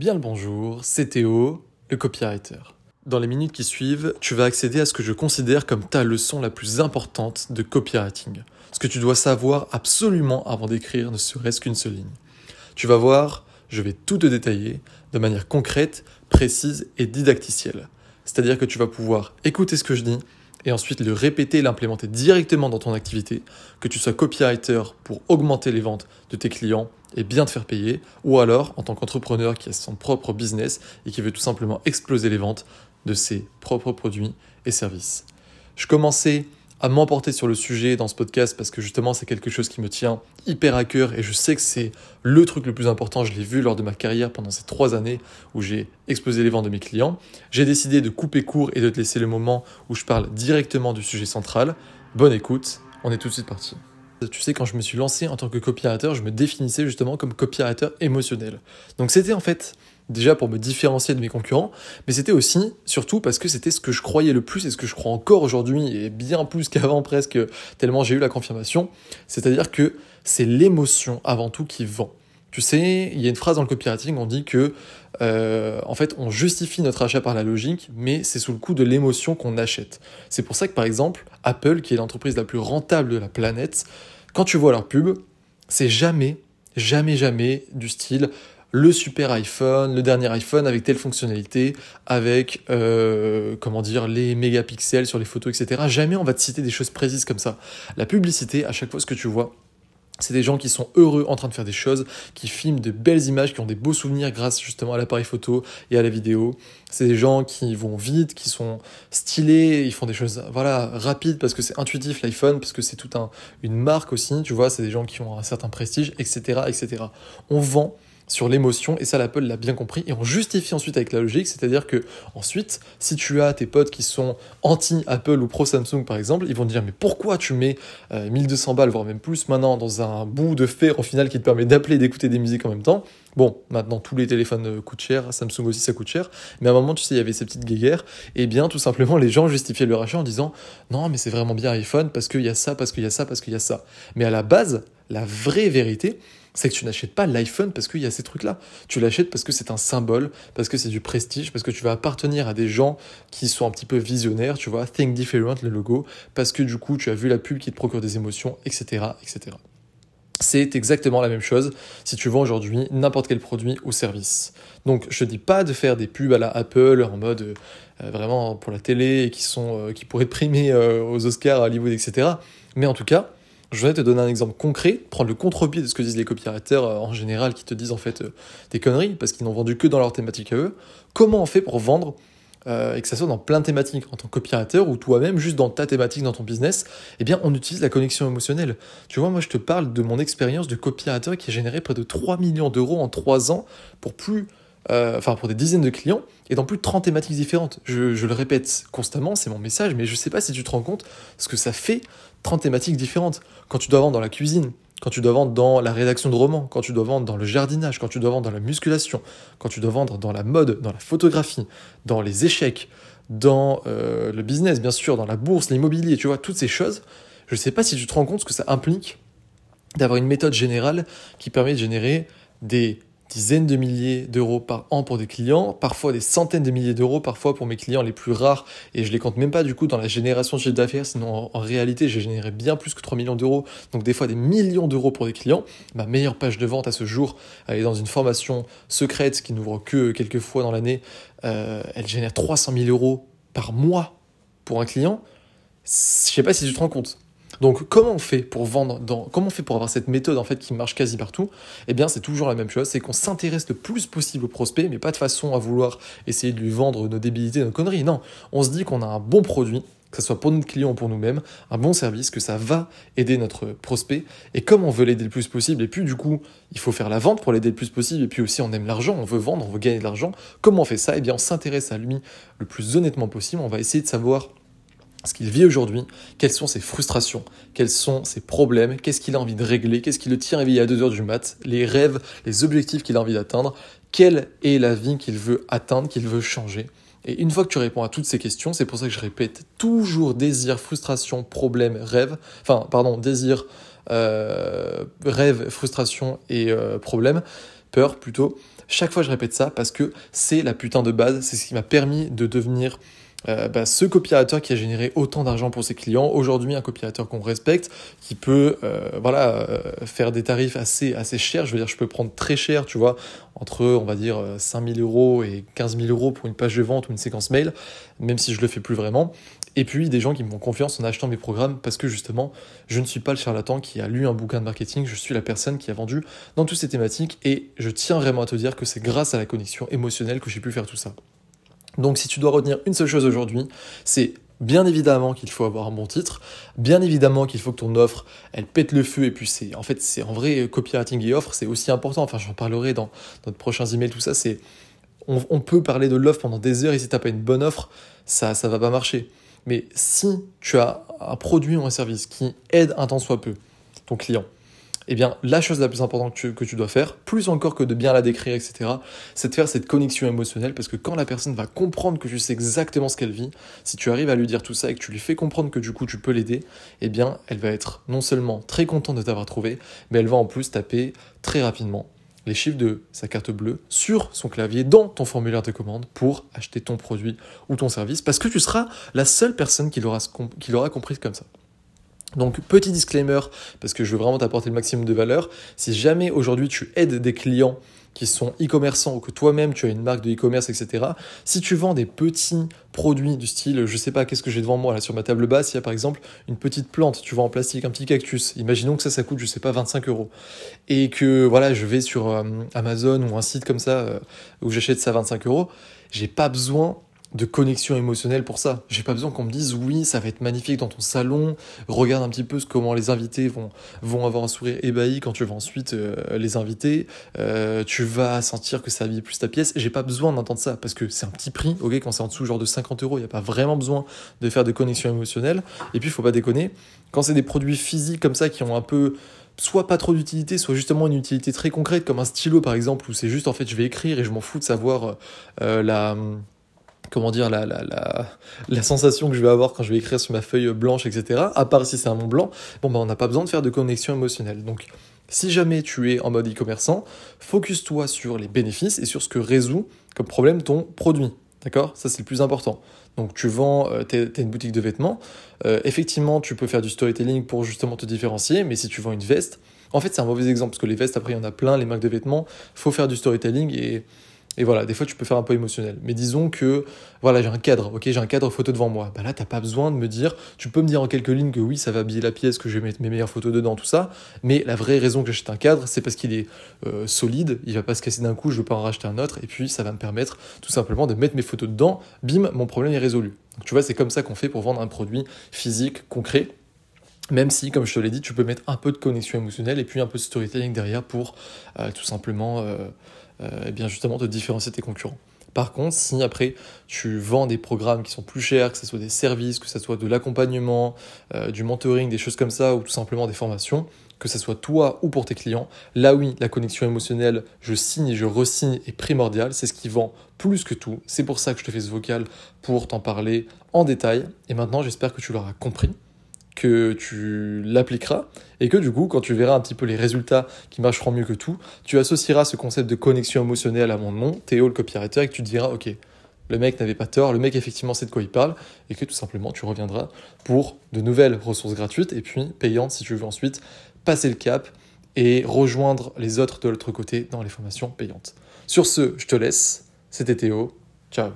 Bien le bonjour, c'est Théo, le copywriter. Dans les minutes qui suivent, tu vas accéder à ce que je considère comme ta leçon la plus importante de copywriting. Ce que tu dois savoir absolument avant d'écrire ne serait-ce qu'une seule ligne. Tu vas voir, je vais tout te détailler de manière concrète, précise et didacticielle. C'est-à-dire que tu vas pouvoir écouter ce que je dis et ensuite le répéter et l'implémenter directement dans ton activité, que tu sois copywriter pour augmenter les ventes de tes clients et bien te faire payer, ou alors en tant qu'entrepreneur qui a son propre business et qui veut tout simplement exploser les ventes de ses propres produits et services. Je commençais à m'emporter sur le sujet dans ce podcast parce que justement c'est quelque chose qui me tient hyper à cœur et je sais que c'est le truc le plus important. Je l'ai vu lors de ma carrière pendant ces trois années où j'ai explosé les ventes de mes clients. J'ai décidé de couper court et de te laisser le moment où je parle directement du sujet central. Bonne écoute, on est tout de suite parti. Tu sais, quand je me suis lancé en tant que copywriter, je me définissais justement comme copywriter émotionnel. Donc c'était en fait déjà pour me différencier de mes concurrents, mais c'était aussi, surtout parce que c'était ce que je croyais le plus et ce que je crois encore aujourd'hui, et bien plus qu'avant presque, tellement j'ai eu la confirmation, c'est-à-dire que c'est l'émotion avant tout qui vend. Tu sais, il y a une phrase dans le copywriting, on dit que euh, en fait, on justifie notre achat par la logique, mais c'est sous le coup de l'émotion qu'on achète. C'est pour ça que par exemple, Apple, qui est l'entreprise la plus rentable de la planète, quand tu vois leur pub, c'est jamais, jamais, jamais du style le super iPhone, le dernier iPhone avec telle fonctionnalité, avec euh, comment dire les mégapixels sur les photos, etc. Jamais on va te citer des choses précises comme ça. La publicité, à chaque fois ce que tu vois, c'est des gens qui sont heureux en train de faire des choses, qui filment de belles images, qui ont des beaux souvenirs grâce justement à l'appareil photo et à la vidéo. C'est des gens qui vont vite, qui sont stylés, ils font des choses voilà rapides parce que c'est intuitif l'iPhone, parce que c'est tout un une marque aussi, tu vois. C'est des gens qui ont un certain prestige, etc., etc. On vend sur l'émotion, et ça l'Apple l'a bien compris, et on justifie ensuite avec la logique, c'est-à-dire que ensuite, si tu as tes potes qui sont anti-Apple ou pro-Samsung par exemple, ils vont te dire mais pourquoi tu mets 1200 euh, balles, voire même plus maintenant dans un bout de fer au final qui te permet d'appeler et d'écouter des musiques en même temps? Bon, maintenant tous les téléphones euh, coûtent cher, Samsung aussi ça coûte cher, mais à un moment tu sais il y avait ces petites guéguerres, et bien tout simplement les gens justifiaient leur achat en disant non mais c'est vraiment bien iPhone parce qu'il y a ça, parce qu'il y a ça, parce qu'il y a ça. Mais à la base, la vraie vérité, c'est que tu n'achètes pas l'iPhone parce qu'il y a ces trucs-là. Tu l'achètes parce que c'est un symbole, parce que c'est du prestige, parce que tu vas appartenir à des gens qui sont un petit peu visionnaires, tu vois, Think Different, le logo, parce que du coup, tu as vu la pub qui te procure des émotions, etc., etc. C'est exactement la même chose si tu vends aujourd'hui n'importe quel produit ou service. Donc je ne dis pas de faire des pubs à la Apple en mode euh, vraiment pour la télé et qui, sont, euh, qui pourraient primer euh, aux Oscars, à Hollywood, etc. Mais en tout cas, je voudrais te donner un exemple concret, prendre le contre-pied de ce que disent les copywriters euh, en général qui te disent en fait euh, des conneries parce qu'ils n'ont vendu que dans leur thématique à eux. Comment on fait pour vendre euh, et que ça soit dans plein de thématiques en tant que copywriter ou toi-même juste dans ta thématique dans ton business, eh bien on utilise la connexion émotionnelle. Tu vois, moi je te parle de mon expérience de copywriter qui a généré près de 3 millions d'euros en 3 ans pour plus enfin pour des dizaines de clients et dans plus de 30 thématiques différentes. Je le répète constamment, c'est mon message, mais je ne sais pas si tu te rends compte ce que ça fait 30 thématiques différentes. Quand tu dois vendre dans la cuisine, quand tu dois vendre dans la rédaction de romans, quand tu dois vendre dans le jardinage, quand tu dois vendre dans la musculation, quand tu dois vendre dans la mode, dans la photographie, dans les échecs, dans euh, le business, bien sûr, dans la bourse, l'immobilier, tu vois, toutes ces choses, je ne sais pas si tu te rends compte ce que ça implique d'avoir une méthode générale qui permet de générer des dizaines de milliers d'euros par an pour des clients, parfois des centaines de milliers d'euros, parfois pour mes clients les plus rares, et je les compte même pas du coup dans la génération de chiffre d'affaires, sinon en, réalité j'ai généré bien plus que 3 millions d'euros, donc des fois des millions d'euros pour des clients. Ma meilleure page de vente à ce jour, elle est dans une formation secrète qui n'ouvre que quelques fois dans l'année, euh, elle génère 300 000 euros par mois pour un client. Je sais pas si tu te rends compte. Donc comment on fait pour vendre dans comment on fait pour avoir cette méthode en fait qui marche quasi partout? Eh bien, c'est toujours la même chose, c'est qu'on s'intéresse le plus possible au prospect, mais pas de façon à vouloir essayer de lui vendre nos débilités, nos conneries. Non, on se dit qu'on a un bon produit, que ce soit pour notre client ou pour nous-mêmes, un bon service, que ça va aider notre prospect. Et comme on veut l'aider le plus possible, et puis du coup, il faut faire la vente pour l'aider le plus possible, et puis aussi on aime l'argent, on veut vendre, on veut gagner de l'argent, comment on fait ça? Eh bien, on s'intéresse à lui le plus honnêtement possible, on va essayer de savoir ce qu'il vit aujourd'hui, quelles sont ses frustrations, quels sont ses problèmes, qu'est-ce qu'il a envie de régler, qu'est-ce qui le tient éveillé à 2h du mat, les rêves, les objectifs qu'il a envie d'atteindre, quelle est la vie qu'il veut atteindre, qu'il veut changer. Et une fois que tu réponds à toutes ces questions, c'est pour ça que je répète toujours désir, frustration, problème, rêve, enfin pardon, désir, euh, rêve, frustration et euh, problème, peur plutôt. Chaque fois, je répète ça parce que c'est la putain de base, c'est ce qui m'a permis de devenir euh, bah, ce copywriter qui a généré autant d'argent pour ses clients. Aujourd'hui, un copywriter qu'on respecte, qui peut euh, voilà, euh, faire des tarifs assez, assez chers. Je veux dire, je peux prendre très cher, tu vois, entre, on va dire, 5000 euros et 15 000 euros pour une page de vente ou une séquence mail, même si je le fais plus vraiment. Et puis, des gens qui me font confiance en achetant mes programmes parce que justement, je ne suis pas le charlatan qui a lu un bouquin de marketing, je suis la personne qui a vendu dans toutes ces thématiques et je tiens vraiment à te dire que c'est grâce à la connexion émotionnelle que j'ai pu faire tout ça. Donc si tu dois retenir une seule chose aujourd'hui, c'est bien évidemment qu'il faut avoir un bon titre, bien évidemment qu'il faut que ton offre, elle pète le feu, et puis c'est, en fait, c'est en vrai, copywriting et offre, c'est aussi important, enfin j'en parlerai dans, notre prochains emails, tout ça, c'est, on, peut parler de l'offre pendant des heures, et si t'as pas une bonne offre, ça, ça va pas marcher. Mais si tu as un produit ou un service qui aide un tant soit peu ton client, eh bien, la chose la plus importante que tu, dois faire, plus encore que de bien la décrire, etc., c'est de faire cette connexion émotionnelle, parce que quand la personne va comprendre que tu sais exactement ce qu'elle vit, si tu arrives à lui dire tout ça et que tu lui fais comprendre que du coup tu peux l'aider, eh bien, elle va être non seulement très contente de t'avoir trouvé, mais elle va en plus taper très rapidement les chiffres de sa carte bleue sur son clavier dans ton formulaire de commande pour acheter ton produit ou ton service, parce que tu seras la seule personne qui l'aura compris comme ça. Donc petit disclaimer, parce que je veux vraiment t'apporter le maximum de valeur, si jamais aujourd'hui tu aides des clients qui sont e-commerçants ou que toi-même tu as une marque de e-commerce, etc. Si tu vends des petits produits du style, je sais pas, qu'est-ce que j'ai devant moi là sur ma table basse, il y a par exemple une petite plante, tu vends en plastique, un petit cactus. Imaginons que ça, ça coûte, je sais pas, 25 euros. Et que voilà, je vais sur euh, Amazon ou un site comme ça euh, où j'achète ça à 25 euros, j'ai pas besoin de connexion émotionnelle pour ça. J'ai pas besoin qu'on me dise oui, ça va être magnifique dans ton salon, regarde un petit peu comment les invités vont, vont avoir un sourire ébahi quand tu vas ensuite euh, les inviter, euh, tu vas sentir que ça habille plus ta pièce. J'ai pas besoin d'entendre ça parce que c'est un petit prix, ok, quand c'est en dessous genre de 50 euros, il n'y a pas vraiment besoin de faire de connexion émotionnelle. Et puis il faut pas déconner, quand c'est des produits physiques comme ça qui ont un peu soit pas trop d'utilité, soit justement une utilité très concrète comme un stylo par exemple où c'est juste en fait je vais écrire et je m'en fous de savoir euh, la comment dire, la, la, la, la, sensation que je vais avoir quand je vais écrire sur ma feuille blanche, etc. À part si c'est un Mont Blanc, bon, bah, on n'a pas besoin de faire de connexion émotionnelle. Donc, si jamais tu es en mode e-commerçant, focus-toi sur les bénéfices et sur ce que résout comme problème ton produit. D'accord? Ça, c'est le plus important. Donc, tu vends, euh, tu une boutique de vêtements. Euh, effectivement, tu peux faire du storytelling pour justement te différencier, mais si tu vends une veste, en fait, c'est un mauvais exemple parce que les vestes, après, il y en a plein, les marques de vêtements, faut faire du storytelling et et voilà, des fois tu peux faire un peu émotionnel. Mais disons que voilà, j'ai un cadre, ok, j'ai un cadre photo devant moi. Bah là, t'as pas besoin de me dire, tu peux me dire en quelques lignes que oui, ça va habiller la pièce, que je vais mettre mes meilleures photos dedans, tout ça. Mais la vraie raison que j'achète un cadre, c'est parce qu'il est euh, solide, il va pas se casser d'un coup, je veux pas en racheter un autre, et puis ça va me permettre tout simplement de mettre mes photos dedans. Bim, mon problème est résolu. Donc tu vois, c'est comme ça qu'on fait pour vendre un produit physique, concret. Même si, comme je te l'ai dit, tu peux mettre un peu de connexion émotionnelle et puis un peu de storytelling derrière pour euh, tout simplement euh, et euh, eh bien justement de différencier tes concurrents. Par contre, si après tu vends des programmes qui sont plus chers, que ce soit des services, que ce soit de l'accompagnement, euh, du mentoring, des choses comme ça, ou tout simplement des formations, que ce soit toi ou pour tes clients, là oui, la connexion émotionnelle, je signe et je resigne est primordial, c'est ce qui vend plus que tout. C'est pour ça que je te fais ce vocal pour t'en parler en détail. Et maintenant, j'espère que tu l'auras compris que tu l'appliqueras et que du coup, quand tu verras un petit peu les résultats qui marcheront mieux que tout, tu associeras ce concept de connexion émotionnelle à mon nom, Théo le copywriter, et que tu te diras, ok, le mec n'avait pas tort, le mec effectivement sait de quoi il parle, et que tout simplement tu reviendras pour de nouvelles ressources gratuites et puis payantes si tu veux ensuite passer le cap et rejoindre les autres de l'autre côté dans les formations payantes. Sur ce, je te laisse, c'était Théo, ciao